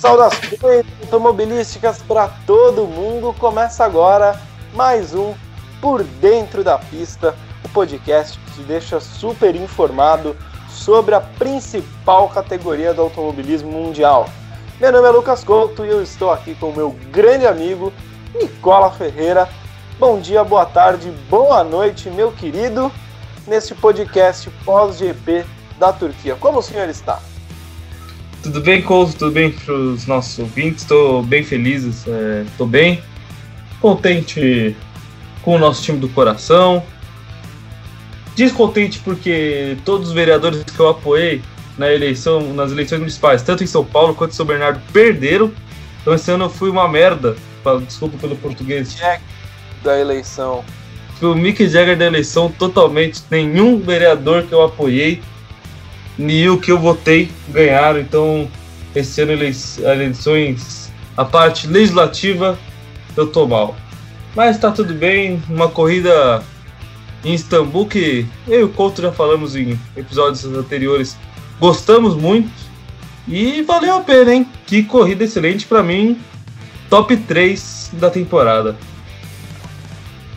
Saudações automobilísticas para todo mundo. Começa agora mais um Por Dentro da Pista, o podcast que te deixa super informado sobre a principal categoria do automobilismo mundial. Meu nome é Lucas Couto e eu estou aqui com o meu grande amigo Nicola Ferreira. Bom dia, boa tarde, boa noite, meu querido, neste podcast pós-GP da Turquia. Como o senhor está? Tudo bem, Couto? Tudo bem para os nossos ouvintes? Estou bem feliz, estou é, bem contente com o nosso time do coração. Descontente porque todos os vereadores que eu apoiei na eleição, nas eleições municipais, tanto em São Paulo quanto em São Bernardo, perderam. Então esse ano eu fui uma merda. Desculpa pelo português. Jack da eleição. Fui o Mick Jagger da eleição totalmente. Nenhum vereador que eu apoiei o que eu votei ganharam. Então, esse ano eleições, a parte legislativa, eu tô mal. Mas tá tudo bem, uma corrida em Istambul que eu e o Couto já falamos em episódios anteriores. Gostamos muito e valeu a pena, hein? Que corrida excelente para mim, top 3 da temporada.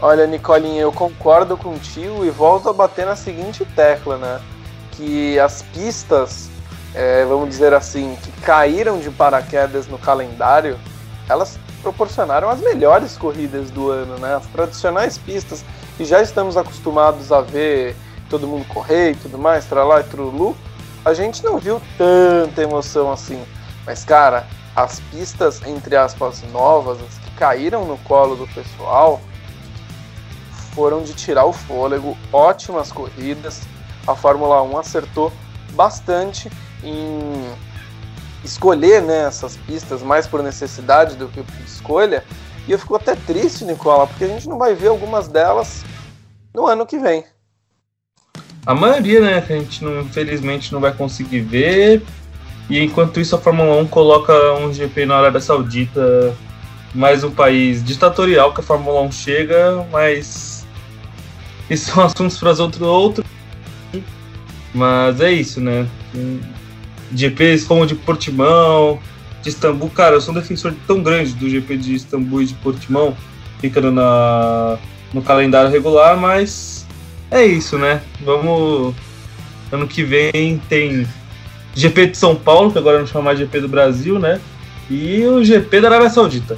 Olha, Nicolinha, eu concordo contigo e volto a bater na seguinte tecla, né? Que as pistas, é, vamos dizer assim, que caíram de paraquedas no calendário, elas proporcionaram as melhores corridas do ano, né? As tradicionais pistas que já estamos acostumados a ver todo mundo correr e tudo mais, tralá e trulu, a gente não viu tanta emoção assim. Mas, cara, as pistas, entre aspas, novas, as que caíram no colo do pessoal, foram de tirar o fôlego, ótimas corridas, a Fórmula 1 acertou bastante em escolher né, essas pistas mais por necessidade do que por escolha. E eu fico até triste, Nicola, porque a gente não vai ver algumas delas no ano que vem. A maioria, né, que a gente não, infelizmente não vai conseguir ver. E enquanto isso a Fórmula 1 coloca um GP na Arábia Saudita, mais um país ditatorial que a Fórmula 1 chega, mas isso são assuntos para outro, outro mas é isso, né? GPs como de Portimão, de Istambul, cara, eu sou um defensor tão grande do GP de Istambul e de Portimão, ficando na, no calendário regular, mas é isso, né? Vamos. Ano que vem tem GP de São Paulo, que agora não chama mais GP do Brasil, né? E o GP da Arábia Saudita.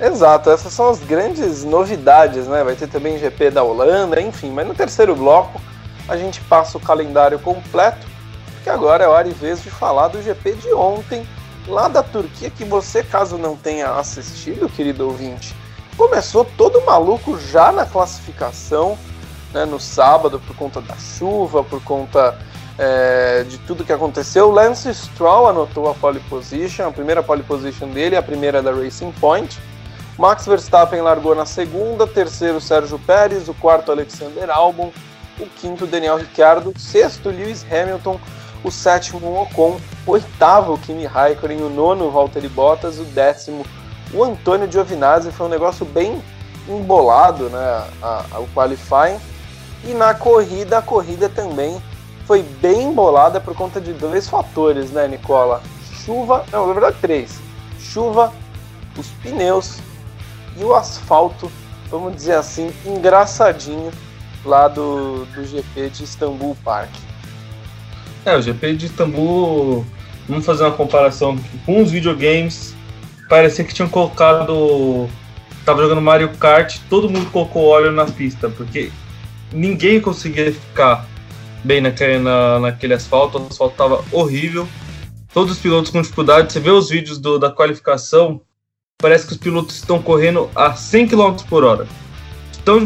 Exato, essas são as grandes novidades, né? Vai ter também GP da Holanda, enfim, mas no terceiro bloco a gente passa o calendário completo, porque agora é hora e vez de falar do GP de ontem, lá da Turquia, que você, caso não tenha assistido, querido ouvinte, começou todo maluco já na classificação, né, no sábado, por conta da chuva, por conta é, de tudo que aconteceu. Lance Stroll anotou a pole position, a primeira pole position dele, a primeira da Racing Point. Max Verstappen largou na segunda, terceiro Sérgio Pérez, o quarto Alexander Albon, o quinto Daniel Ricciardo, sexto Lewis Hamilton, o sétimo Ocon, o oitavo Kimi Raikkonen, o nono Valtteri Bottas, o décimo o Antônio Giovinazzi, foi um negócio bem embolado, né, o qualifying, e na corrida, a corrida também foi bem embolada por conta de dois fatores, né, Nicola? Chuva, não, na verdade três, chuva, os pneus e o asfalto, vamos dizer assim, engraçadinho lá do, do GP de Istambul Park. É, o GP de Istambul, vamos fazer uma comparação com os videogames, parecia que tinham colocado. Tava jogando Mario Kart, todo mundo colocou óleo na pista, porque ninguém conseguia ficar bem naquele, na, naquele asfalto, o asfalto tava horrível. Todos os pilotos com dificuldade, você vê os vídeos do, da qualificação, parece que os pilotos estão correndo a 100 km por hora tão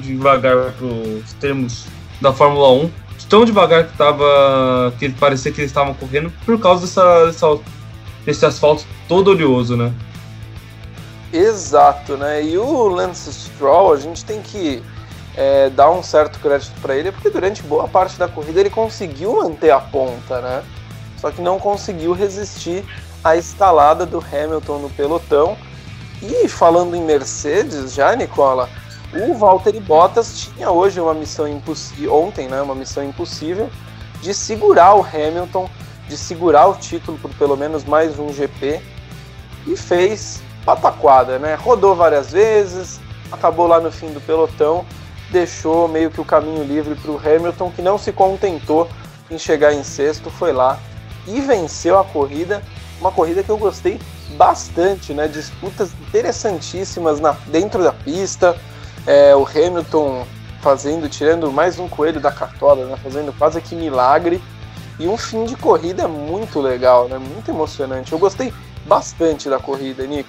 devagar, para os termos da Fórmula 1, tão devagar que tava. que parecia que eles estavam correndo por causa dessa, dessa, desse asfalto todo oleoso, né? Exato, né? E o Lance Stroll, a gente tem que é, dar um certo crédito para ele, porque durante boa parte da corrida ele conseguiu manter a ponta, né? Só que não conseguiu resistir à escalada do Hamilton no pelotão. E falando em Mercedes, já, Nicola, o Valtteri Bottas tinha hoje uma missão impossível, ontem, né, uma missão impossível, de segurar o Hamilton de segurar o título por pelo menos mais um GP e fez pataquada, né? Rodou várias vezes, acabou lá no fim do pelotão, deixou meio que o caminho livre para o Hamilton, que não se contentou em chegar em sexto, foi lá e venceu a corrida. Uma corrida que eu gostei bastante, né? Disputas interessantíssimas na, dentro da pista. É, o Hamilton fazendo, tirando mais um coelho da cartola, né? Fazendo quase que milagre. E um fim de corrida muito legal, né? Muito emocionante. Eu gostei bastante da corrida, Nico.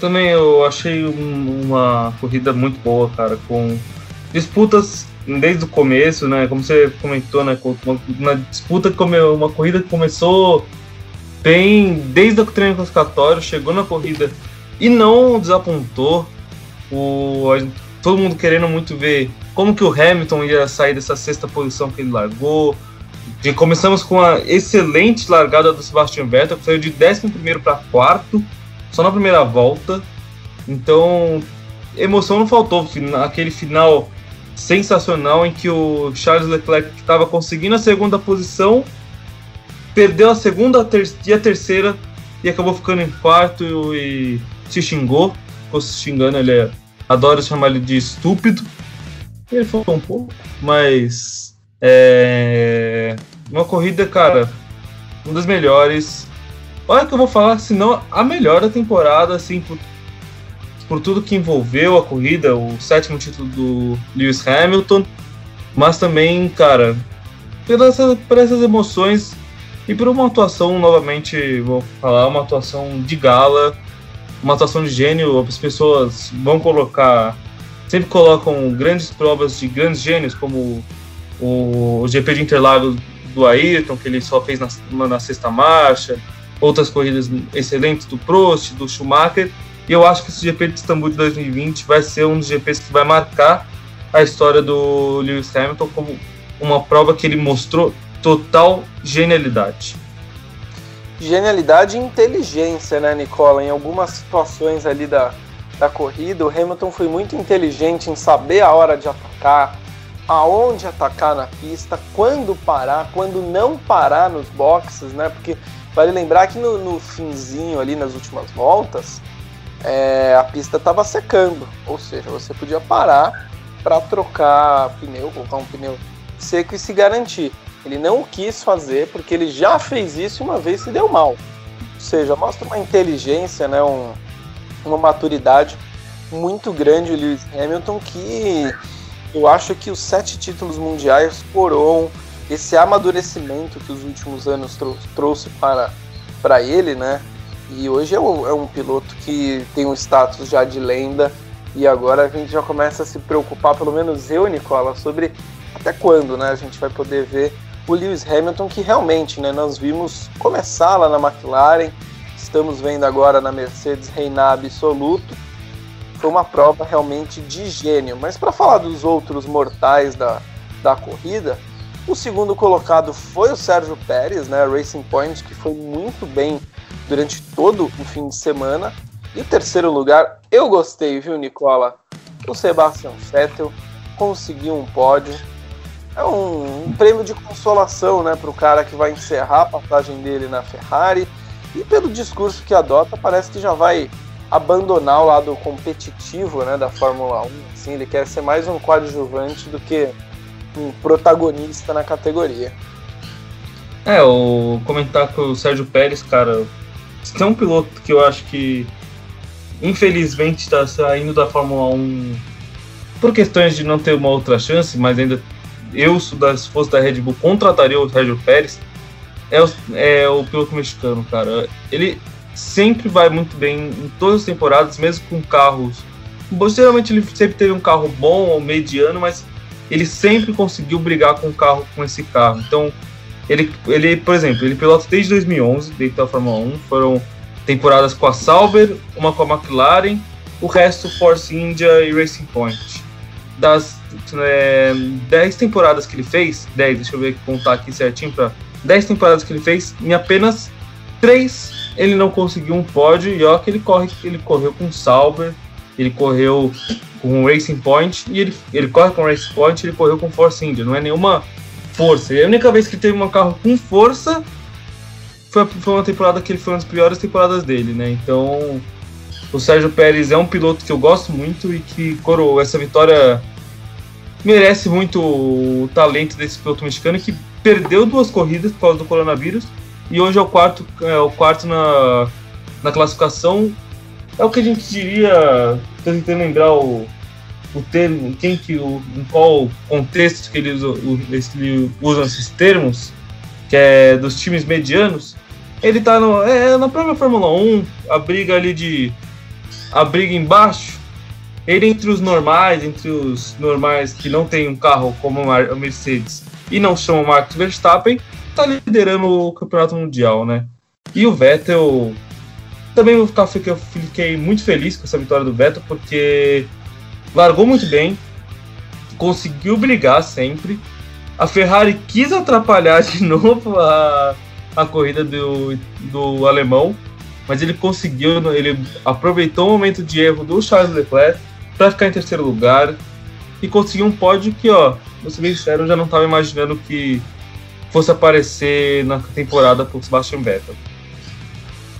Também eu achei um, uma corrida muito boa, cara, com disputas desde o começo, né? Como você comentou, né? Uma, uma disputa, uma corrida que começou bem desde o treino classificatório, chegou na corrida e não desapontou. O, todo mundo querendo muito ver como que o Hamilton ia sair dessa sexta posição que ele largou. E começamos com a excelente largada do Sebastian Vettel, que saiu de 11 para quarto só na primeira volta. Então, emoção não faltou. Aquele final sensacional em que o Charles Leclerc estava conseguindo a segunda posição, perdeu a segunda e a terceira e acabou ficando em quarto e se xingou. Ficou se xingando, ele é, adora chamar ele de estúpido. Ele falou um pouco, mas é uma corrida, cara, uma das melhores Olha que eu vou falar, se não a melhor da temporada, assim, por, por tudo que envolveu a corrida, o sétimo título do Lewis Hamilton, mas também, cara, essa, por essas emoções e por uma atuação, novamente, vou falar, uma atuação de gala, uma atuação de gênio, as pessoas vão colocar, sempre colocam grandes provas de grandes gênios, como o, GP de Interlagos do Ayrton, que ele só fez na, na sexta marcha, outras corridas excelentes do Prost, do Schumacher. E eu acho que esse GP de Istambul de 2020 vai ser um dos GPs que vai marcar a história do Lewis Hamilton como uma prova que ele mostrou total genialidade. Genialidade e inteligência, né, Nicola? Em algumas situações ali da, da corrida, o Hamilton foi muito inteligente em saber a hora de atacar, aonde atacar na pista, quando parar, quando não parar nos boxes, né? Porque Vale lembrar que no, no finzinho ali, nas últimas voltas, é, a pista estava secando, ou seja, você podia parar para trocar pneu, colocar um pneu seco e se garantir. Ele não quis fazer porque ele já fez isso uma vez e deu mal. Ou seja, mostra uma inteligência, né, um, uma maturidade muito grande o Lewis Hamilton que eu acho que os sete títulos mundiais coroam esse amadurecimento que os últimos anos trou trouxe para, para ele, né? E hoje é um, é um piloto que tem um status já de lenda e agora a gente já começa a se preocupar, pelo menos eu, Nicola, sobre até quando, né? A gente vai poder ver o Lewis Hamilton que realmente, né? Nós vimos começar lá na McLaren, estamos vendo agora na Mercedes reinar absoluto. Foi uma prova realmente de gênio. Mas para falar dos outros mortais da, da corrida, o segundo colocado foi o Sérgio Pérez, né, Racing Point, que foi muito bem durante todo o fim de semana. E o terceiro lugar, eu gostei, viu, Nicola? O Sebastian Vettel conseguiu um pódio. É um, um prêmio de consolação, né, para o cara que vai encerrar a passagem dele na Ferrari. E pelo discurso que adota, parece que já vai abandonar o lado competitivo, né, da Fórmula 1. Assim, ele quer ser mais um coadjuvante do que um protagonista na categoria. É, o comentar com o Sérgio Pérez, cara, é um piloto que eu acho que infelizmente está saindo da Fórmula 1 por questões de não ter uma outra chance, mas ainda eu, se fosse da Red Bull, contrataria o Sérgio Pérez. É o, é o piloto mexicano, cara. Ele sempre vai muito bem em todas as temporadas, mesmo com carros. Geralmente ele sempre teve um carro bom ou mediano, mas ele sempre conseguiu brigar com o carro, com esse carro. Então, ele, ele por exemplo, ele pilota desde 2011, dentro da Fórmula 1, foram temporadas com a Sauber, uma com a McLaren, o resto Force India e Racing Point. Das é, 10 temporadas que ele fez, 10, deixa eu ver contar aqui certinho para 10 temporadas que ele fez, em apenas 3 ele não conseguiu um pódio e ó que ele corre, ele correu com Sauber, ele correu com Racing Point e ele, ele corre com Racing Point ele correu com Force India. Não é nenhuma força. E a única vez que teve um carro com força foi, foi uma temporada que ele foi uma das piores temporadas dele, né? Então, o Sérgio Pérez é um piloto que eu gosto muito e que coroou essa vitória merece muito o talento desse piloto mexicano que perdeu duas corridas por causa do coronavírus e hoje é o quarto, é o quarto na, na classificação. É o que a gente diria, tentando lembrar o, o termo, quem que, o, em qual contexto que eles, eles usam esses termos, que é dos times medianos. Ele tá no, é, na própria Fórmula 1, a briga ali de. a briga embaixo. Ele entre os normais, entre os normais que não tem um carro como a Mercedes e não chamam Max Verstappen, tá liderando o campeonato mundial, né? E o Vettel. Também vou ficar, fiquei, fiquei muito feliz com essa vitória do Vettel, porque largou muito bem, conseguiu brigar sempre. A Ferrari quis atrapalhar de novo a, a corrida do, do alemão, mas ele conseguiu, ele aproveitou o momento de erro do Charles Leclerc para ficar em terceiro lugar e conseguiu um pódio que, ó, vou ser bem eu já não estava imaginando que fosse aparecer na temporada por Sebastian Vettel.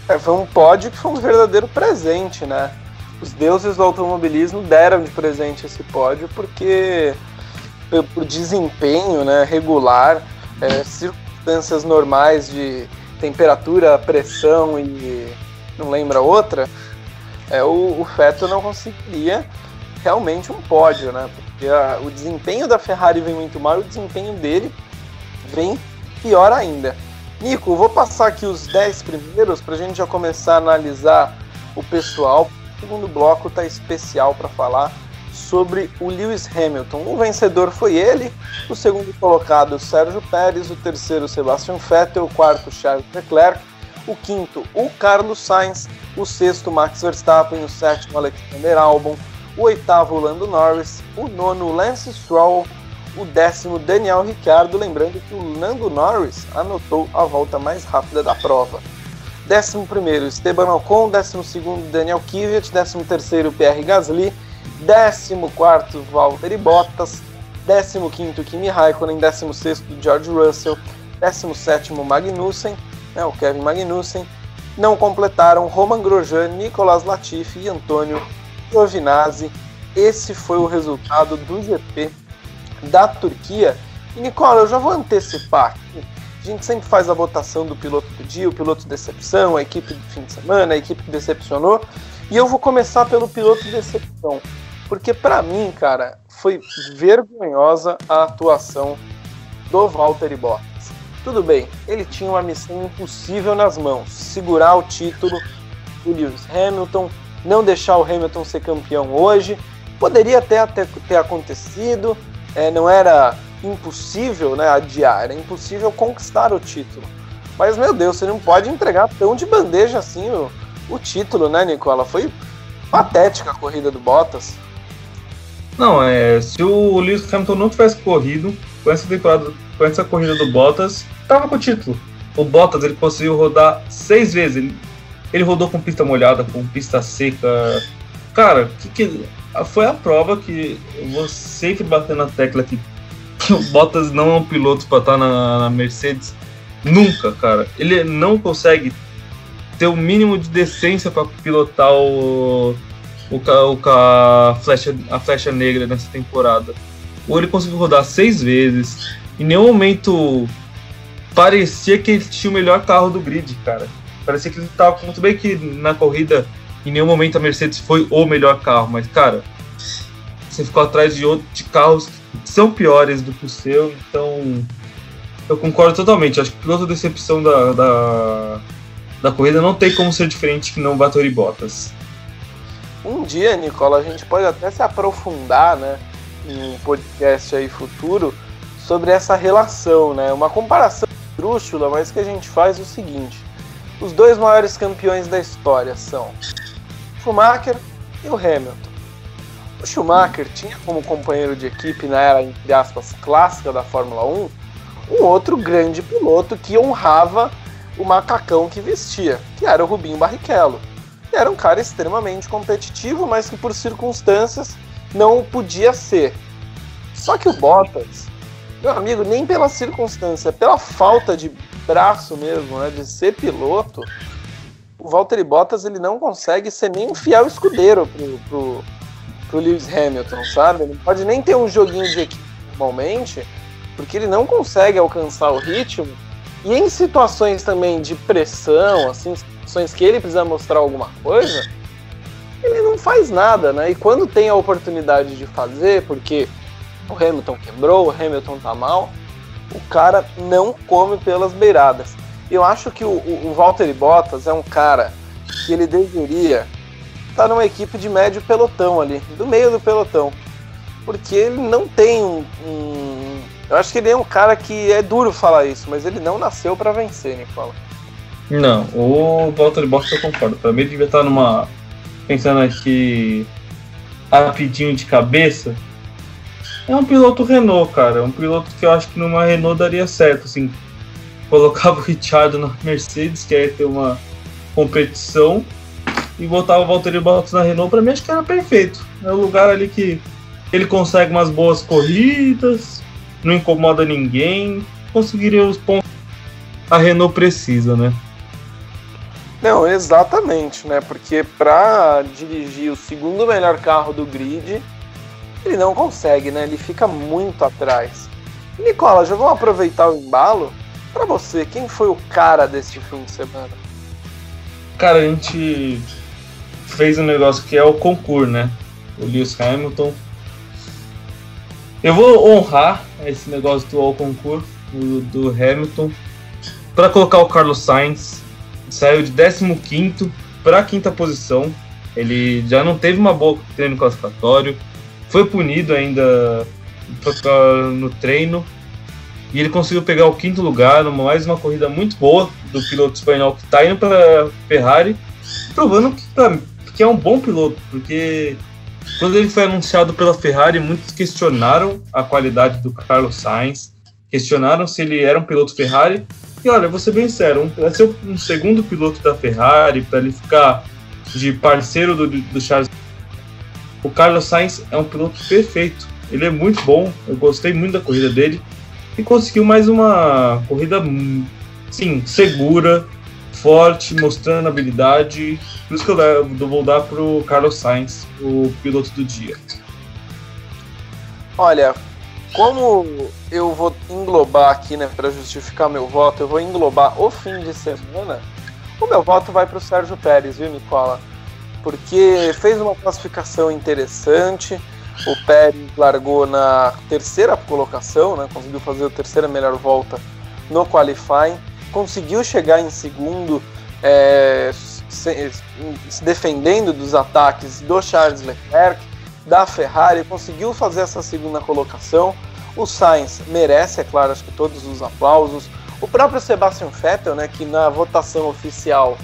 É, foi um pódio que foi um verdadeiro presente, né? Os deuses do automobilismo deram de presente esse pódio porque por desempenho né, regular, é, circunstâncias normais de temperatura, pressão e não lembra outra, é, o, o Vettel não conseguiria realmente um pódio, né? Porque a, o desempenho da Ferrari vem muito mal e o desempenho dele vem pior ainda. Nico, vou passar aqui os 10 primeiros para a gente já começar a analisar o pessoal. O segundo bloco tá especial para falar sobre o Lewis Hamilton. O vencedor foi ele, o segundo colocado Sérgio Pérez, o terceiro Sebastian Vettel, o quarto Charles Leclerc, o quinto o Carlos Sainz, o sexto Max Verstappen, o sétimo Alexander Albon, o oitavo Lando Norris, o nono Lance Stroll, o décimo Daniel Ricciardo, lembrando que o Lando Norris anotou a volta mais rápida da prova. Décimo primeiro Esteban Ocon, décimo segundo Daniel Kvyat, décimo terceiro Pierre Gasly, décimo quarto Valtteri Bottas, décimo quinto Kimi Raikkonen, décimo sexto George Russell, décimo sétimo Magnussen, né, o Kevin Magnussen, não completaram Roman Grosjean, Nicolas Latifi e Antônio Giovinazzi. Esse foi o resultado do GP da Turquia. E Nicola, eu já vou antecipar aqui. A gente sempre faz a votação do piloto do dia, o piloto de decepção, a equipe do fim de semana, a equipe que decepcionou. E eu vou começar pelo piloto de decepção. Porque para mim, cara, foi vergonhosa a atuação do Valtteri Bottas. Tudo bem, ele tinha uma missão impossível nas mãos: segurar o título do Lewis Hamilton, não deixar o Hamilton ser campeão hoje. Poderia até, até ter acontecido, é, não era impossível né, adiar, era impossível conquistar o título. Mas, meu Deus, você não pode entregar tão de bandeja assim o, o título, né, Nicola? Foi patética a corrida do Bottas. Não, é, se o Lewis Hamilton não tivesse corrido com essa temporada, com essa corrida do Bottas, tava com o título. O Bottas ele conseguiu rodar seis vezes. Ele, ele rodou com pista molhada, com pista seca. Cara, que, que foi a prova que eu vou sempre bater na tecla que, o Bottas não é um piloto para estar tá na, na, Mercedes. Nunca, cara. Ele não consegue ter o mínimo de decência para pilotar o, o, o, a, flecha, a flecha negra nessa temporada. Ou ele conseguiu rodar seis vezes. Em nenhum momento parecia que ele tinha o melhor carro do grid, cara. Parecia que ele estava muito bem que na corrida em nenhum momento a Mercedes foi o melhor carro, mas, cara, você ficou atrás de, outros, de carros que são piores do que o seu, então eu concordo totalmente. Acho que piloto decepção da, da, da corrida não tem como ser diferente que não Valtteri Bottas. Um dia, Nicola, a gente pode até se aprofundar, né, em um podcast aí futuro sobre essa relação, né? Uma comparação trúxula, mas que a gente faz o seguinte: os dois maiores campeões da história são Schumacher e o Hamilton. O Schumacher tinha como companheiro de equipe na era, entre aspas, clássica da Fórmula 1, um outro grande piloto que honrava o macacão que vestia, que era o Rubinho Barrichello. Era um cara extremamente competitivo, mas que por circunstâncias não podia ser. Só que o Bottas, meu amigo, nem pela circunstância, pela falta de braço mesmo, né, de ser piloto, o Valtteri Bottas ele não consegue ser nem um fiel escudeiro pro, pro, pro Lewis Hamilton, sabe? Ele não pode nem ter um joguinho de equipe normalmente, porque ele não consegue alcançar o ritmo. E em situações também de pressão, assim, situações que ele precisa mostrar alguma coisa, ele não faz nada, né? E quando tem a oportunidade de fazer, porque o Hamilton quebrou, o Hamilton tá mal, o cara não come pelas beiradas. Eu acho que o, o, Valtteri Bottas é um cara que ele deveria estar tá numa equipe de médio pelotão ali, do meio do pelotão. Porque ele não tem um, um, Eu acho que ele é um cara que é duro falar isso, mas ele não nasceu para vencer, Nicola. Não, o Valtteri Bottas eu concordo. Pra mim ele devia estar numa. Pensando aqui rapidinho de cabeça, é um piloto Renault, cara. É um piloto que eu acho que numa Renault daria certo, assim. Colocava o Richard na Mercedes, que ia ter uma competição, e botava o Valtteri Bottas na Renault, pra mim acho que era perfeito. É um lugar ali que ele consegue umas boas corridas, não incomoda ninguém, conseguiria os pontos a Renault precisa, né? Não, exatamente, né? Porque para dirigir o segundo melhor carro do grid, ele não consegue, né? Ele fica muito atrás. Nicola, já vamos aproveitar o embalo. Para você, quem foi o cara deste fim de semana? Cara, a gente fez um negócio que é o concurso, né? O Lewis Hamilton. Eu vou honrar esse negócio do concurso do, do Hamilton para colocar o Carlos Sainz. Saiu de 15 para quinta posição. Ele já não teve uma boa treino classificatório foi punido ainda no treino e ele conseguiu pegar o quinto lugar, mais uma corrida muito boa do piloto espanhol que está indo para Ferrari, provando que, pra, que é um bom piloto, porque quando ele foi anunciado pela Ferrari, muitos questionaram a qualidade do Carlos Sainz, questionaram se ele era um piloto Ferrari. E olha, vou ser bem sério, para ser um segundo piloto da Ferrari, para ele ficar de parceiro do, do Charles o Carlos Sainz é um piloto perfeito. Ele é muito bom. Eu gostei muito da corrida dele. E conseguiu mais uma corrida, sim, segura, forte, mostrando habilidade. Por isso que eu, vou dar para o Carlos Sainz, o piloto do dia. Olha, como eu vou englobar aqui, né, para justificar meu voto, eu vou englobar o fim de semana. O meu voto vai para o Sérgio Pérez, viu, Nicola? Porque fez uma classificação interessante. O Pérez largou na terceira colocação, né? conseguiu fazer a terceira melhor volta no qualifying, conseguiu chegar em segundo, é, se, se defendendo dos ataques do Charles Leclerc, da Ferrari, conseguiu fazer essa segunda colocação. O Sainz merece, é claro, acho que todos os aplausos. O próprio Sebastian Vettel, né, que na votação oficial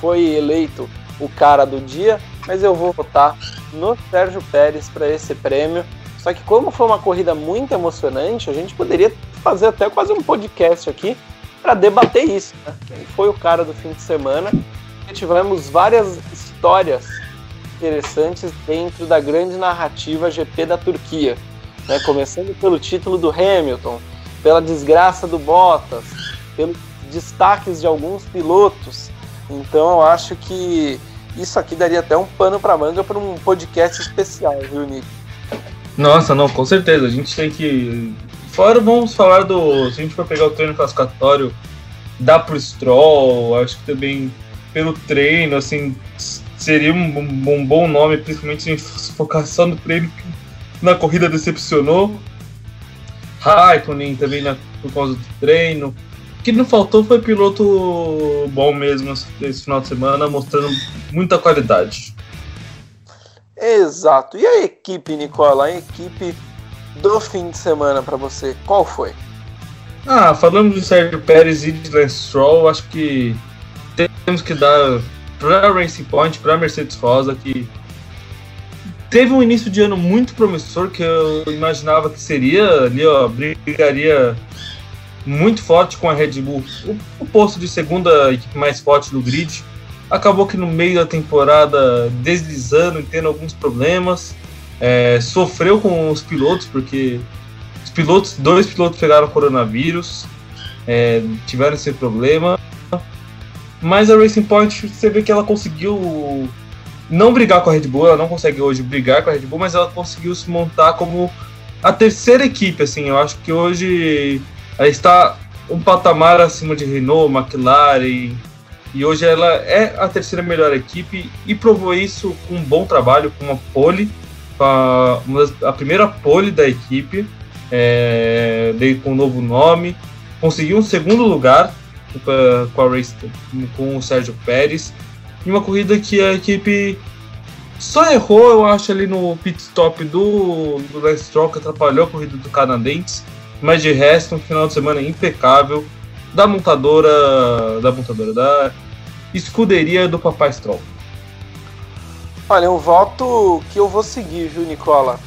foi eleito o cara do dia, mas eu vou votar no Sérgio Pérez para esse prêmio. Só que como foi uma corrida muito emocionante, a gente poderia fazer até quase um podcast aqui para debater isso. Né? Quem foi o cara do fim de semana? E tivemos várias histórias interessantes dentro da grande narrativa GP da Turquia. Né? Começando pelo título do Hamilton, pela desgraça do Bottas, pelos destaques de alguns pilotos. Então eu acho que isso aqui daria até um pano para manga para um podcast especial, viu, Nick? Nossa, não, com certeza. A gente tem que. Fora, vamos falar do. Se a gente for pegar o treino classificatório, dá pro Stroll, acho que também pelo treino, assim, seria um, um bom nome, principalmente se a gente só no treino que na corrida decepcionou. Raikkonen também na, por causa do treino. O que não faltou foi piloto bom mesmo esse final de semana, mostrando muita qualidade. Exato. E a equipe, Nicola? A equipe do fim de semana para você, qual foi? Ah, falando de Sérgio Pérez e de Lance Stroll, acho que temos que dar para Racing Point, para Mercedes Rosa, que teve um início de ano muito promissor, que eu imaginava que seria ali, ó, brigaria muito forte com a Red Bull, o, o posto de segunda equipe mais forte do grid. Acabou que no meio da temporada deslizando e tendo alguns problemas. É, sofreu com os pilotos, porque os pilotos, dois pilotos pegaram coronavírus. é, tiveram esse problema. Mas a Racing Point, você vê que ela conseguiu não brigar com a Red Bull, ela não consegue hoje brigar com a Red Bull, mas ela conseguiu se montar como a terceira equipe, assim, eu acho que hoje está um patamar acima de Renault, McLaren, e hoje ela é a terceira melhor equipe e provou isso com um bom trabalho, com uma pole, a, a primeira pole da equipe, é, com um novo nome, conseguiu um segundo lugar com a race com o Sérgio Pérez, em uma corrida que a equipe só errou, eu acho, ali no pit stop do, do Lance Stroll, que atrapalhou a corrida do canadense, mas de resto, um final de semana impecável da montadora, da montadora, da escuderia do Papai Stroll. Olha, um voto que eu vou seguir, viu, Nicola?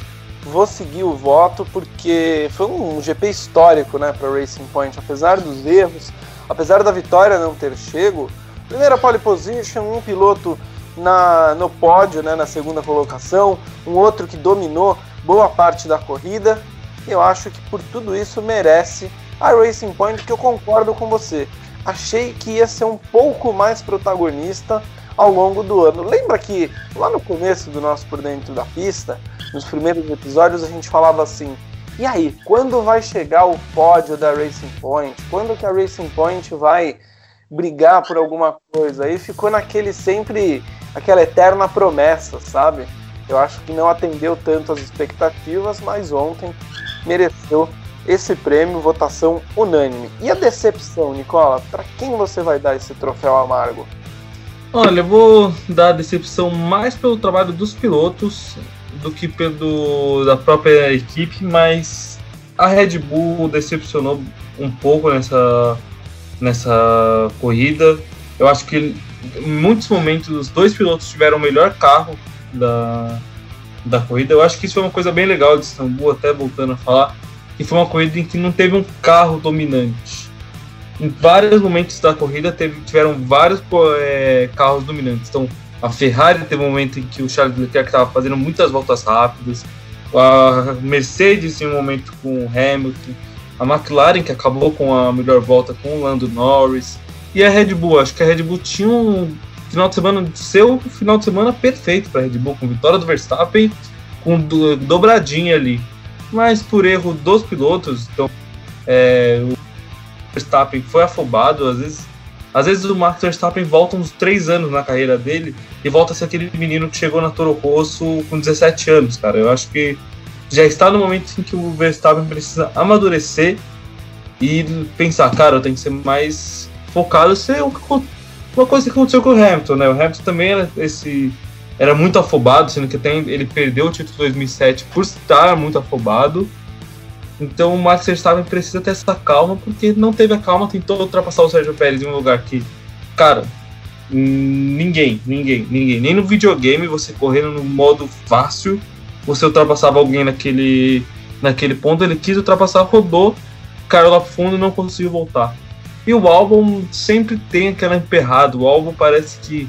Vou seguir o voto porque foi um GP histórico, né, para Racing Point. Apesar dos erros, apesar da vitória não ter chego, primeira pole position, um piloto na, no pódio, né, na segunda colocação, um outro que dominou boa parte da corrida. Eu acho que por tudo isso merece a Racing Point, que eu concordo com você. Achei que ia ser um pouco mais protagonista ao longo do ano. Lembra que lá no começo do nosso Por Dentro da Pista, nos primeiros episódios, a gente falava assim: e aí, quando vai chegar o pódio da Racing Point? Quando que a Racing Point vai brigar por alguma coisa? Aí ficou naquele sempre, aquela eterna promessa, sabe? Eu acho que não atendeu tanto as expectativas, mas ontem mereceu esse prêmio, votação unânime. E a decepção, Nicola? Para quem você vai dar esse troféu amargo? Olha, eu vou dar a decepção mais pelo trabalho dos pilotos do que pelo da própria equipe, mas a Red Bull decepcionou um pouco nessa, nessa corrida. Eu acho que em muitos momentos os dois pilotos tiveram o melhor carro da, da corrida. Eu acho que isso foi uma coisa bem legal de Istambul, até voltando a falar, que foi uma corrida em que não teve um carro dominante. Em vários momentos da corrida teve, tiveram vários é, carros dominantes. Então, a Ferrari teve um momento em que o Charles Leclerc estava fazendo muitas voltas rápidas. A Mercedes em um momento com o Hamilton. A McLaren, que acabou com a melhor volta com o Lando Norris. E a Red Bull, acho que a Red Bull tinha um final de semana, seu final de semana perfeito para Red Bull, com vitória do Verstappen, com dobradinha ali. Mas por erro dos pilotos, então é, o Verstappen foi afobado, às vezes às vezes o Max Verstappen volta uns três anos na carreira dele e volta a ser aquele menino que chegou na Toro Rosso com 17 anos, cara. Eu acho que já está no momento em que o Verstappen precisa amadurecer e pensar, cara, eu tenho que ser mais focado. Ser uma coisa que aconteceu com o Hamilton, né? O Hamilton também era esse era muito afobado, sendo que até ele perdeu o título de 2007 por estar muito afobado. Então o Max Verstappen precisa ter essa calma, porque não teve a calma, tentou ultrapassar o Sérgio Pérez em um lugar que, cara, ninguém, ninguém, ninguém, nem no videogame você correndo no modo fácil, você ultrapassava alguém naquele, naquele ponto, ele quis ultrapassar, rodou, caiu lá pro fundo e não conseguiu voltar. E o álbum sempre tem aquela emperrada, o álbum parece que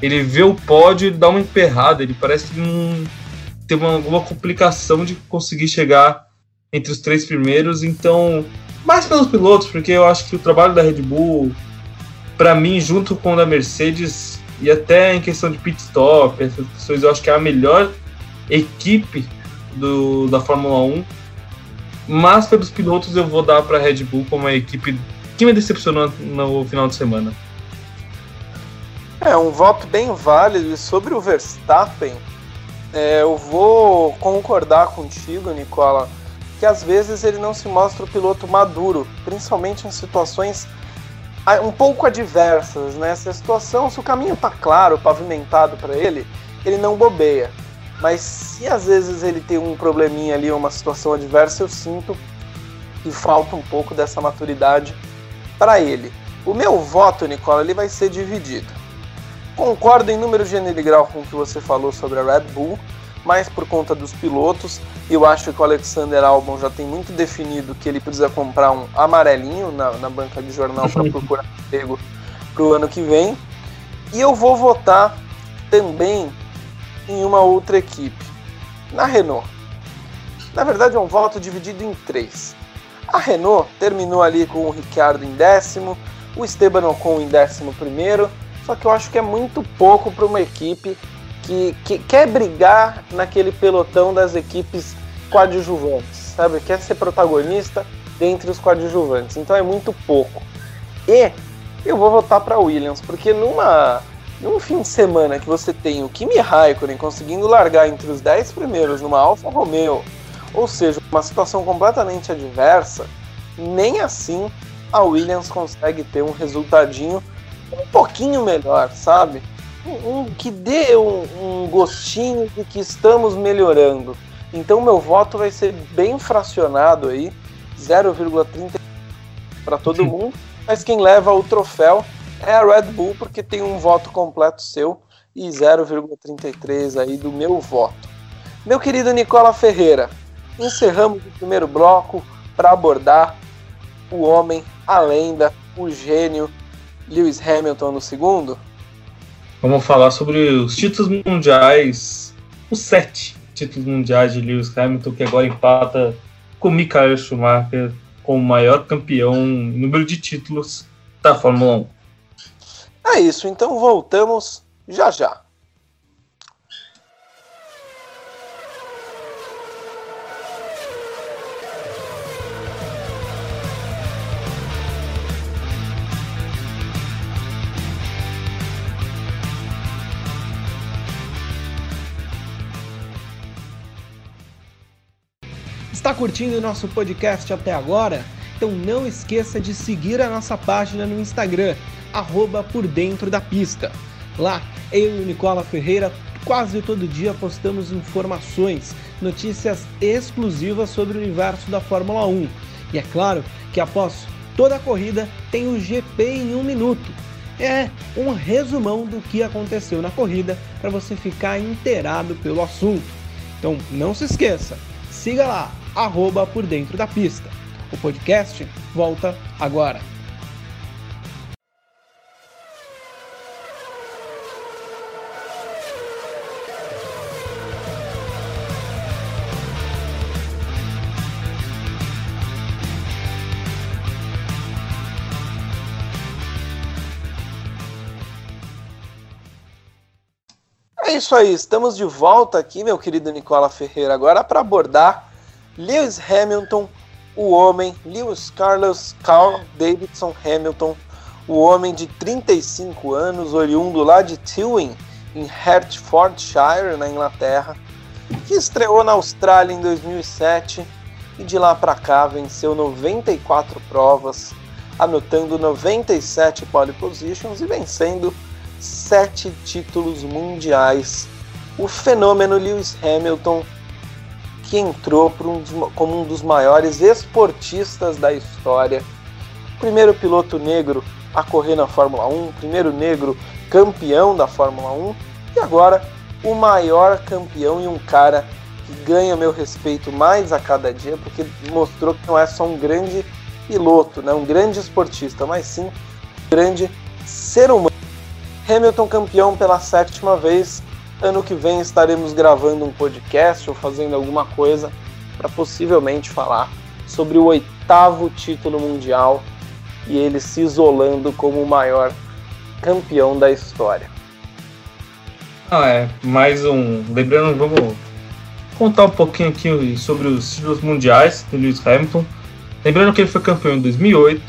ele vê o pódio e dá uma emperrada, ele parece que não tem uma, alguma complicação de conseguir chegar entre os três primeiros, então mais pelos pilotos, porque eu acho que o trabalho da Red Bull, para mim, junto com o da Mercedes e até em questão de pit stop, essas questões, eu acho que é a melhor equipe do, da Fórmula 1. Mas pelos pilotos eu vou dar para a Red Bull como a equipe que me decepcionou no final de semana. É um voto bem válido e sobre o Verstappen, é, eu vou concordar contigo, Nicola que às vezes ele não se mostra o piloto maduro, principalmente em situações ah, um pouco adversas, né? Se a situação, se o caminho tá claro, pavimentado para ele, ele não bobeia. Mas se às vezes ele tem um probleminha ali, uma situação adversa, eu sinto que falta um pouco dessa maturidade para ele. O meu voto, Nicola, ele vai ser dividido. Concordo em número, gênero e grau com o que você falou sobre a Red Bull, mais por conta dos pilotos. Eu acho que o Alexander Albon já tem muito definido que ele precisa comprar um amarelinho na, na banca de jornal para procurar emprego para o ano que vem. E eu vou votar também em uma outra equipe, na Renault. Na verdade, é um voto dividido em três. A Renault terminou ali com o Ricciardo em décimo, o Esteban Ocon em décimo primeiro, só que eu acho que é muito pouco para uma equipe que, que quer brigar naquele pelotão das equipes coadjuvantes, sabe? Quer ser protagonista dentre os coadjuvantes. Então é muito pouco. E eu vou voltar para Williams, porque numa num fim de semana que você tem o Kimi Raikkonen conseguindo largar entre os 10 primeiros numa Alfa Romeo, ou seja, uma situação completamente adversa, nem assim a Williams consegue ter um resultadinho um pouquinho melhor, sabe? Um, um que dê um, um gostinho de que estamos melhorando. Então meu voto vai ser bem fracionado aí, 0,30 para todo mundo, mas quem leva o troféu é a Red Bull porque tem um voto completo seu e 0,33 aí do meu voto. Meu querido Nicola Ferreira, encerramos o primeiro bloco para abordar o homem, a lenda, o gênio Lewis Hamilton no segundo. Vamos falar sobre os títulos mundiais, os sete títulos mundiais de Lewis Hamilton, que agora empata com Michael Schumacher como maior campeão em número de títulos da Fórmula 1. É isso, então voltamos já já. Está curtindo o nosso podcast até agora? Então não esqueça de seguir a nossa página no Instagram, arroba por dentro da pista. Lá, eu e o Nicola Ferreira quase todo dia postamos informações, notícias exclusivas sobre o universo da Fórmula 1. E é claro que após toda a corrida tem o GP em um minuto. É um resumão do que aconteceu na corrida para você ficar inteirado pelo assunto. Então não se esqueça, siga lá, arroba por dentro da pista. O podcast volta agora. É isso aí, estamos de volta aqui, meu querido Nicola Ferreira, agora para abordar Lewis Hamilton, o homem, Lewis Carlos Carl Davidson Hamilton, o homem de 35 anos, oriundo lá de Tewin, em Hertfordshire, na Inglaterra, que estreou na Austrália em 2007 e de lá para cá venceu 94 provas, anotando 97 pole positions e vencendo sete títulos mundiais. O fenômeno Lewis Hamilton que entrou um dos, como um dos maiores esportistas da história. Primeiro piloto negro a correr na Fórmula 1, primeiro negro campeão da Fórmula 1 e agora o maior campeão e um cara que ganha meu respeito mais a cada dia porque mostrou que não é só um grande piloto, né, um grande esportista, mas sim um grande ser humano. Hamilton campeão pela sétima vez Ano que vem estaremos gravando um podcast ou fazendo alguma coisa para possivelmente falar sobre o oitavo título mundial e ele se isolando como o maior campeão da história. Ah, é, mais um. Lembrando, vamos contar um pouquinho aqui sobre os títulos mundiais do Lewis Hamilton. Lembrando que ele foi campeão em 2008.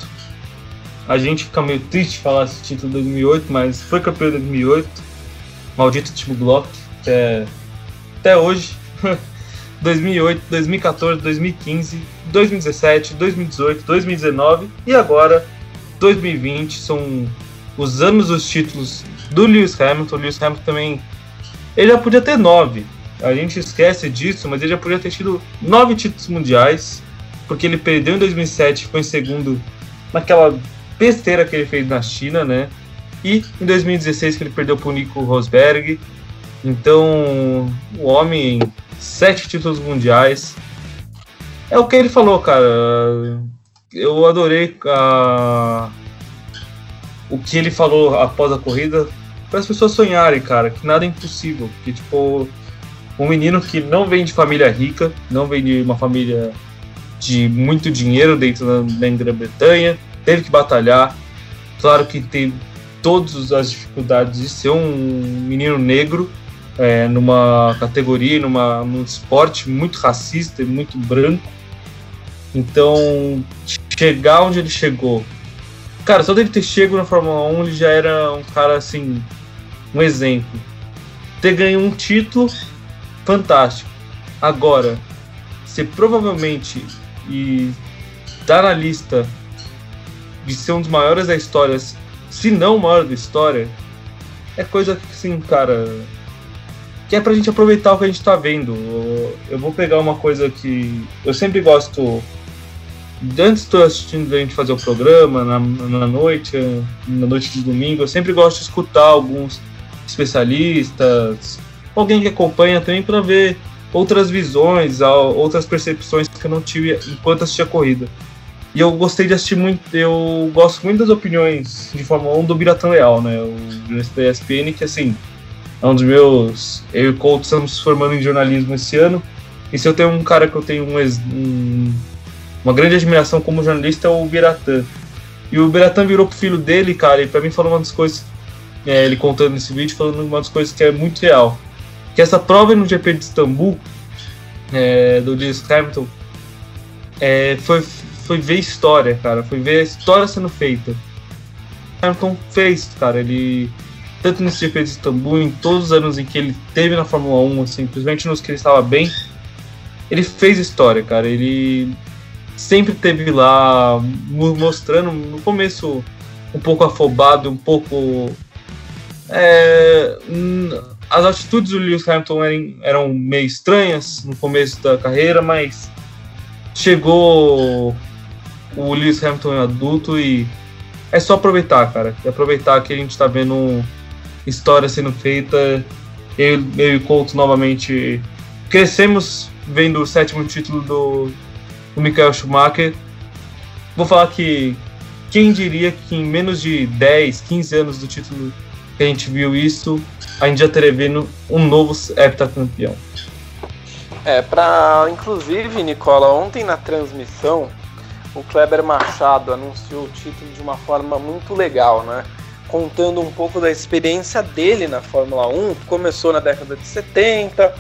A gente fica meio triste falar esse título em 2008, mas foi campeão em 2008 maldito Timo Glock, até, até hoje. 2008, 2014, 2015, 2017, 2018, 2019 e agora 2020 são os anos dos títulos do Lewis Hamilton. O Lewis Hamilton também ele já podia ter nove. A gente esquece disso, mas ele já podia ter tido nove títulos mundiais, porque ele perdeu em 2007, ficou em segundo naquela besteira que ele fez na China, né? E em 2016 que ele perdeu para o Nico Rosberg. Então, o homem, sete títulos mundiais. É o que ele falou, cara. Eu adorei a... o que ele falou após a corrida para as pessoas sonharem, cara, que nada é impossível. Que, tipo, um menino que não vem de família rica, não vem de uma família de muito dinheiro dentro da, da Grã-Bretanha, teve que batalhar. Claro que tem todas as dificuldades de ser um menino negro é, numa categoria, numa, num esporte muito racista e muito branco. Então, chegar onde ele chegou. Cara, só dele ter chego na Fórmula 1, ele já era um cara assim, um exemplo. Ter ganho um título, fantástico. Agora, ser provavelmente e tá na lista de ser um dos maiores da história, se não maior da história, é coisa que, assim, cara, que é pra gente aproveitar o que a gente tá vendo. Eu vou pegar uma coisa que eu sempre gosto. Antes de assistindo a gente fazer o programa, na, na noite, na noite de domingo, eu sempre gosto de escutar alguns especialistas, alguém que acompanha também para ver outras visões, outras percepções que eu não tive enquanto assistia a corrida. E eu gostei de assistir muito, eu gosto muito das opiniões de Fórmula 1 do Biratan Leal, né? O jornalista da ESPN, que assim, é um dos meus. Eu e o Couto estamos formando em jornalismo esse ano. E se eu tenho um cara que eu tenho um, um, uma grande admiração como jornalista é o Biratan. E o Biratan virou pro filho dele, cara, e pra mim falou uma das coisas. É, ele contando nesse vídeo, falando uma das coisas que é muito real que essa prova no GP de Istambul, é, do Lewis Hamilton, é, foi, foi ver história, cara. Foi ver a história sendo feita. Hamilton fez, cara. Ele, tanto nesse GP de Istambul, em todos os anos em que ele teve na Fórmula 1, assim, simplesmente nos que ele estava bem, ele fez história, cara. Ele sempre teve lá mostrando no começo um pouco afobado, um pouco é, as atitudes do Lewis Hamilton eram, eram meio estranhas no começo da carreira, mas chegou o Lewis Hamilton adulto e é só aproveitar, cara. E aproveitar que a gente está vendo história sendo feita. Eu, eu e Couto novamente crescemos vendo o sétimo título do, do Michael Schumacher. Vou falar que quem diria que em menos de 10, 15 anos do título que a gente viu isso, a gente já teria vindo um novo heptacampeão. É, para inclusive, Nicola, ontem na transmissão, o Kleber Machado anunciou o título de uma forma muito legal, né? Contando um pouco da experiência dele na Fórmula 1, que começou na década de 70,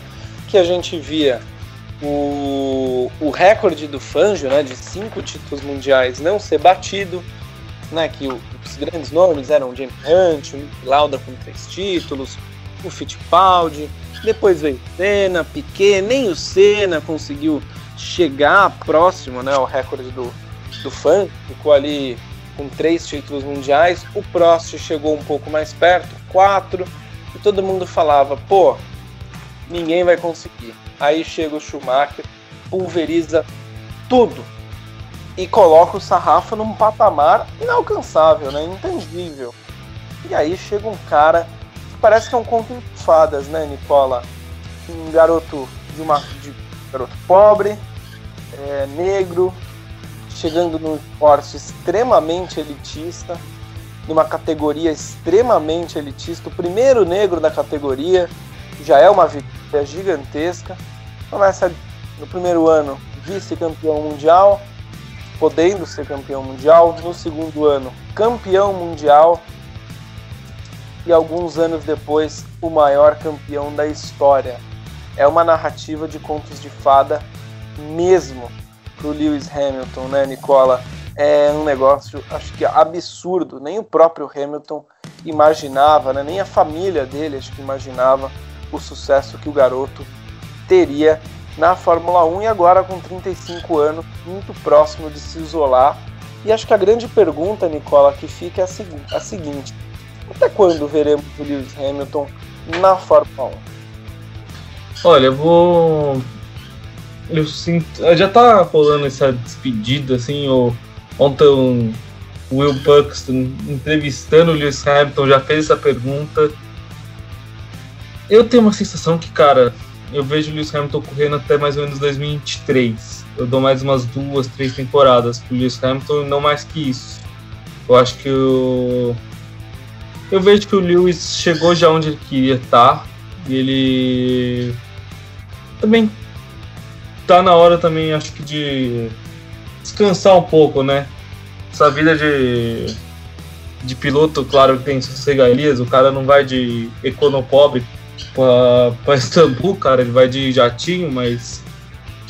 que a gente via o, o recorde do Fangio, né, de cinco títulos mundiais não ser batido, né, que os grandes nomes eram James Hunt, o Lauda com três títulos, o Fittipaldi, depois veio Senna, Piquet, nem o Senna conseguiu chegar próximo né, ao recorde do, do fã, ficou ali com três títulos mundiais, o Prost chegou um pouco mais perto, quatro, e todo mundo falava, pô, ninguém vai conseguir. Aí chega o Schumacher, pulveriza tudo, e coloca o sarrafo num patamar inalcançável, né? intangível. E aí chega um cara que parece que é um conto de fadas, né, Nicola? Um garoto de uma de garoto pobre, é, negro, chegando num esporte extremamente elitista, numa categoria extremamente elitista, o primeiro negro da categoria, já é uma vitória gigantesca. Começa no primeiro ano vice-campeão mundial, podendo ser campeão mundial, no segundo ano, campeão mundial e alguns anos depois, o maior campeão da história. É uma narrativa de contos de fada mesmo para o Lewis Hamilton, né, Nicola? É um negócio, acho que absurdo. Nem o próprio Hamilton imaginava, né? nem a família dele, acho que imaginava o sucesso que o garoto teria na Fórmula 1 e agora com 35 anos, muito próximo de se isolar. E acho que a grande pergunta, Nicola, que fica é a, segu a seguinte: até quando veremos o Lewis Hamilton na Fórmula 1? Olha, eu vou. Eu sinto. Já tá rolando essa despedida, assim, o... ontem o Will Buxton entrevistando o Lewis Hamilton já fez essa pergunta. Eu tenho uma sensação que, cara, eu vejo o Lewis Hamilton correndo até mais ou menos 2023. Eu dou mais umas duas, três temporadas pro Lewis Hamilton não mais que isso. Eu acho que o. Eu vejo que o Lewis chegou já onde ele queria estar. Tá, e ele. Também tá na hora também, acho que de descansar um pouco, né? Essa vida de, de piloto, claro que tem suas regalias, o cara não vai de econopobre para Istambul, cara, ele vai de jatinho, mas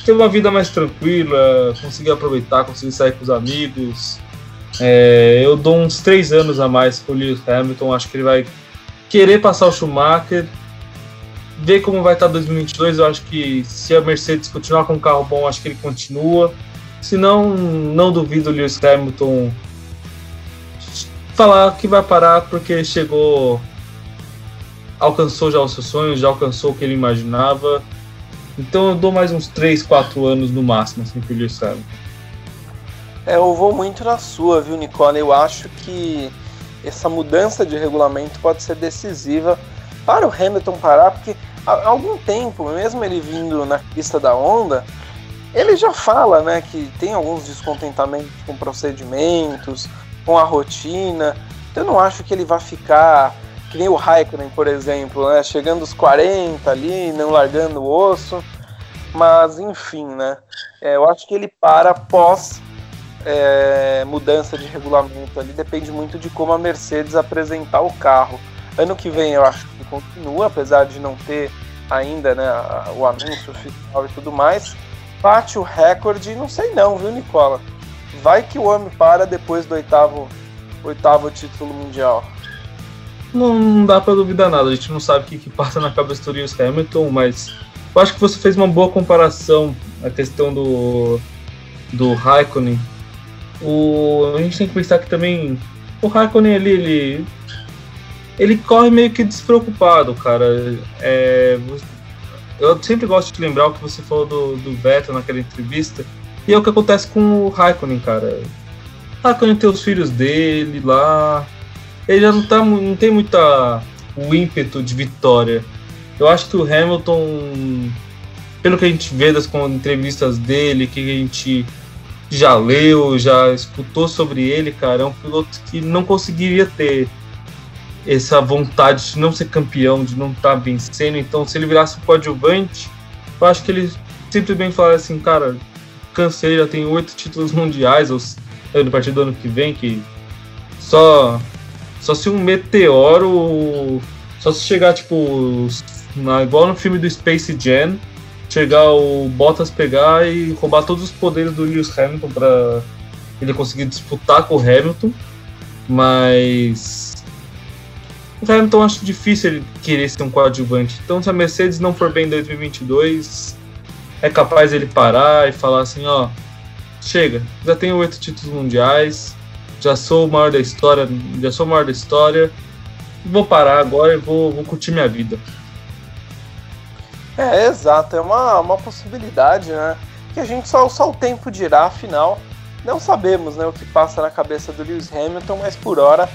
ter uma vida mais tranquila, conseguir aproveitar, conseguir sair com os amigos. É, eu dou uns três anos a mais com o Lewis Hamilton, acho que ele vai querer passar o Schumacher, ver como vai estar 2022. Eu acho que se a Mercedes continuar com um carro bom, acho que ele continua. Se não, não duvido o Lewis Hamilton falar que vai parar porque chegou, alcançou já os seus sonhos, já alcançou o que ele imaginava então eu dou mais uns 3, 4 anos no máximo, assim, pro Lewis Hamilton. É, eu vou muito na sua, viu, Nicole? Eu acho que essa mudança de regulamento pode ser decisiva para o Hamilton parar, porque há algum tempo, mesmo ele vindo na pista da Honda, ele já fala né, que tem alguns descontentamentos com procedimentos, com a rotina. Então eu não acho que ele vai ficar que nem o Raikkonen, por exemplo, né? Chegando aos 40 ali, não largando o osso. Mas, enfim, né? É, eu acho que ele para após é, mudança de regulamento ali. Depende muito de como a Mercedes apresentar o carro. Ano que vem eu acho que continua, apesar de não ter ainda né, o anúncio oficial e tudo mais. Bate o recorde, não sei não, viu, Nicola? Vai que o homem para depois do oitavo, oitavo título mundial não, não dá para duvidar nada. A gente não sabe o que, que passa na cabeça do Lewis Hamilton, mas eu acho que você fez uma boa comparação a questão do do Raikkonen. O, a gente tem que pensar que também o Raikkonen ele, ele, ele corre meio que despreocupado, cara. É, eu sempre gosto de lembrar o que você falou do, do Vettel naquela entrevista. E é o que acontece com o Raikkonen, cara. Raikkonen tem os filhos dele lá, ele já não, tá, não tem muita o ímpeto de vitória. Eu acho que o Hamilton, pelo que a gente vê das entrevistas dele, que a gente já leu, já escutou sobre ele, cara, é um piloto que não conseguiria ter essa vontade de não ser campeão, de não estar tá vencendo. Então, se ele virasse um coadjuvante, eu acho que ele simplesmente falaria assim, cara, cansei, já tem oito títulos mundiais, ou no partido do ano que vem, que só só se um meteoro. Só se chegar, tipo. Na, igual no filme do Space Jam, chegar o Bottas pegar e roubar todos os poderes do Lewis Hamilton para ele conseguir disputar com o Hamilton. Mas. O Hamilton acho difícil ele querer ser um coadjuvante. Então, se a Mercedes não for bem em 2022, é capaz ele parar e falar assim: ó, chega, já tenho oito títulos mundiais, já sou o maior da história, já sou o maior da história, vou parar agora e vou, vou curtir minha vida. É, exato, é uma, uma possibilidade, né? Que a gente só, só o tempo dirá, afinal, não sabemos né, o que passa na cabeça do Lewis Hamilton, mas por hora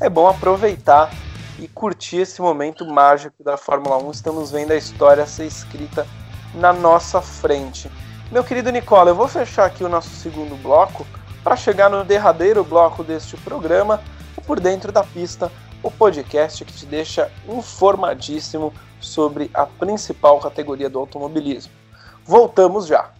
é bom aproveitar e curtir esse momento mágico da Fórmula 1. Estamos vendo a história ser escrita na nossa frente. Meu querido Nicola, eu vou fechar aqui o nosso segundo bloco para chegar no derradeiro bloco deste programa, Por Dentro da Pista, o podcast que te deixa informadíssimo sobre a principal categoria do automobilismo. Voltamos já!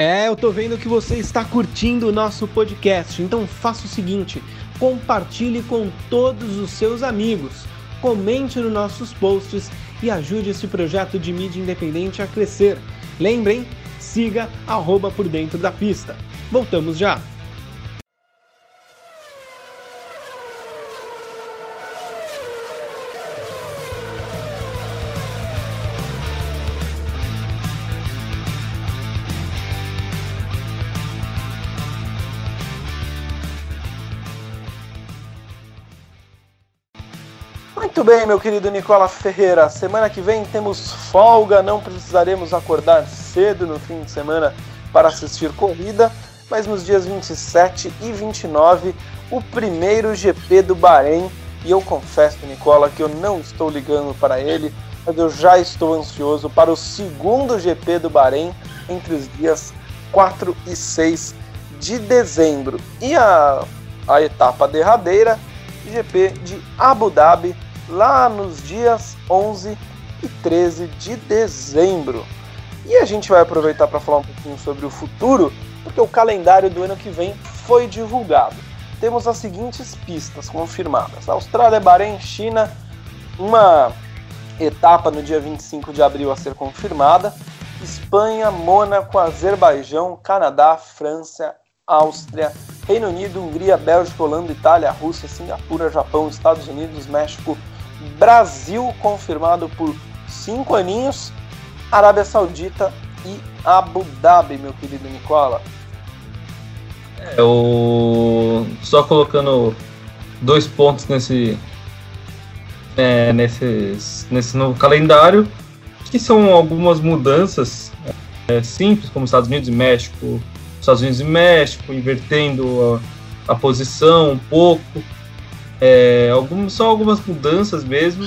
É, eu tô vendo que você está curtindo o nosso podcast, então faça o seguinte: compartilhe com todos os seus amigos, comente nos nossos posts e ajude esse projeto de mídia independente a crescer. Lembrem, siga arroba por dentro da pista. Voltamos já! Meu querido Nicola Ferreira. Semana que vem temos folga, não precisaremos acordar cedo no fim de semana para assistir corrida, mas nos dias 27 e 29, o primeiro GP do Bahrein. E eu confesso, Nicola, que eu não estou ligando para ele. mas eu já estou ansioso para o segundo GP do Bahrein entre os dias 4 e 6 de dezembro. E a, a etapa derradeira, GP de Abu Dhabi, lá nos dias 11 e 13 de dezembro. E a gente vai aproveitar para falar um pouquinho sobre o futuro, porque o calendário do ano que vem foi divulgado. Temos as seguintes pistas confirmadas: Austrália, Bahrein, China, uma etapa no dia 25 de abril a ser confirmada, Espanha, Mônaco, Azerbaijão, Canadá, França, Áustria, Reino Unido, Hungria, Bélgica, Holanda, Itália, Rússia, Singapura, Japão, Estados Unidos, México, Brasil confirmado por cinco aninhos, Arábia Saudita e Abu Dhabi, meu querido Nicola. É, o... Só colocando dois pontos nesse, é, nesse novo calendário, que são algumas mudanças é, simples, como Estados Unidos e México, Estados Unidos e México, invertendo a, a posição um pouco. É, só algumas mudanças mesmo.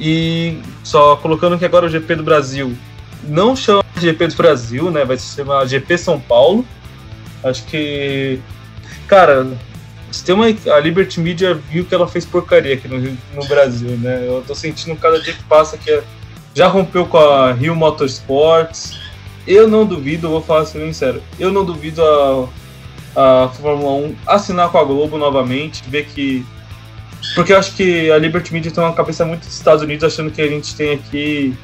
E só colocando que agora o GP do Brasil não chama GP do Brasil, né? Vai se chamar GP São Paulo. Acho que. Cara, se tem uma, a Liberty Media viu que ela fez porcaria aqui no, no Brasil, né? Eu tô sentindo cada dia que passa que já rompeu com a Rio Motorsports. Eu não duvido, vou falar assim, sincero, eu não duvido a, a Fórmula 1 assinar com a Globo novamente, ver que porque eu acho que a Liberty Media tem uma cabeça muito dos Estados Unidos achando que a gente tem aqui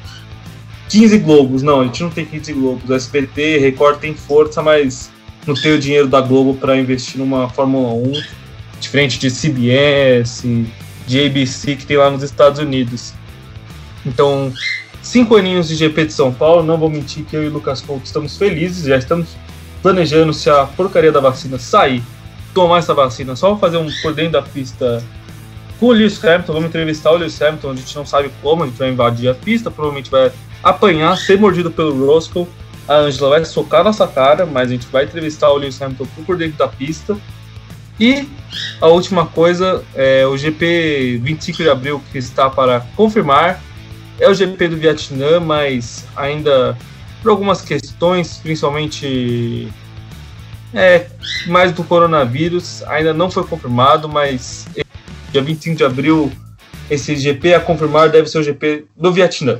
15 Globos. Não, a gente não tem 15 Globos. O SBT, Record tem força, mas não tem o dinheiro da Globo para investir numa Fórmula 1, diferente de CBS, de ABC que tem lá nos Estados Unidos. Então, cinco aninhos de GP de São Paulo, não vou mentir que eu e o Lucas Couto estamos felizes, já estamos planejando se a porcaria da vacina sair, tomar essa vacina, só fazer um por dentro da pista com o Lewis Hamilton, vamos entrevistar o Lewis Hamilton, a gente não sabe como, a gente vai invadir a pista, provavelmente vai apanhar, ser mordido pelo Roscoe, a Angela vai socar nossa cara, mas a gente vai entrevistar o Lewis Hamilton por dentro da pista. E a última coisa, é o GP 25 de abril que está para confirmar, é o GP do Vietnã, mas ainda por algumas questões, principalmente é, mais do coronavírus, ainda não foi confirmado, mas dia 25 de abril, esse GP a confirmar deve ser o GP do Vietnã.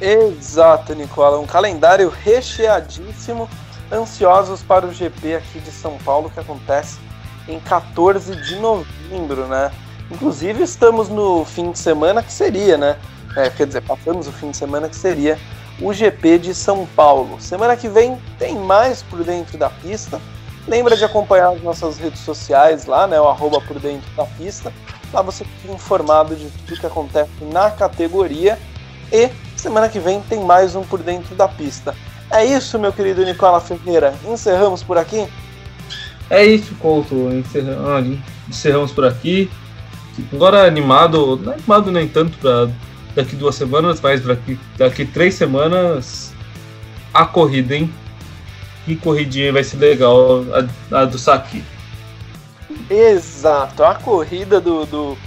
Exato, Nicola. Um calendário recheadíssimo. Ansiosos para o GP aqui de São Paulo que acontece em 14 de novembro, né? Inclusive estamos no fim de semana que seria, né? É, quer dizer, passamos o fim de semana que seria o GP de São Paulo. Semana que vem tem mais por dentro da pista. Lembra de acompanhar as nossas redes sociais lá, né? O arroba por dentro da pista. Lá você fica informado de tudo que acontece na categoria. E semana que vem tem mais um por dentro da pista. É isso, meu querido Nicola Ferreira. Encerramos por aqui? É isso, Couto. Encerramos, encerramos por aqui. Agora animado, não é animado nem tanto para daqui duas semanas, mas daqui, daqui três semanas a corrida, hein? Que corridinha vai ser legal a, a do Saki. Exato, a corrida do, do,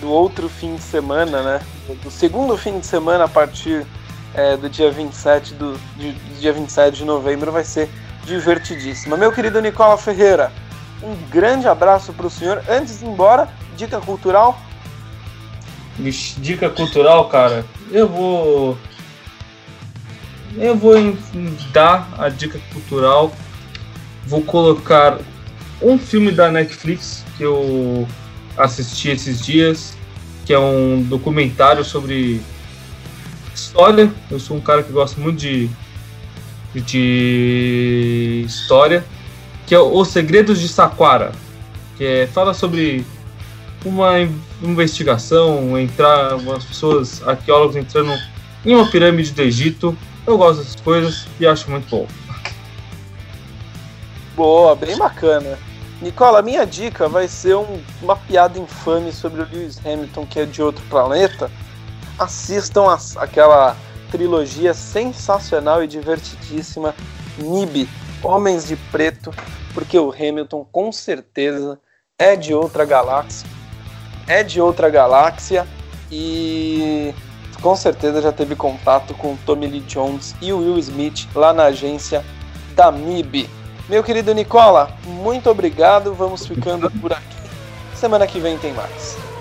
do, outro fim de semana, né? Do segundo fim de semana a partir é, do dia 27 do, de, do dia 27 de novembro vai ser divertidíssima. Meu querido Nicola Ferreira, um grande abraço para o senhor. Antes de ir embora, dica cultural? Dica cultural, cara, eu vou eu vou dar a dica cultural. Vou colocar um filme da Netflix que eu assisti esses dias, que é um documentário sobre história. Eu sou um cara que gosta muito de, de história, que é Os Segredos de Saquara, que é, fala sobre uma investigação, entrar umas pessoas, arqueólogos entrando em uma pirâmide do Egito eu gosto dessas coisas e acho muito bom. Boa, bem bacana. Nicola, minha dica vai ser um, uma piada infame sobre o Lewis Hamilton, que é de outro planeta. Assistam a, aquela trilogia sensacional e divertidíssima Nib, Homens de Preto, porque o Hamilton com certeza é de outra galáxia. É de outra galáxia e com certeza já teve contato com Tommy Lee Jones e Will Smith lá na agência da MIB. Meu querido Nicola, muito obrigado. Vamos ficando por aqui. Semana que vem tem mais.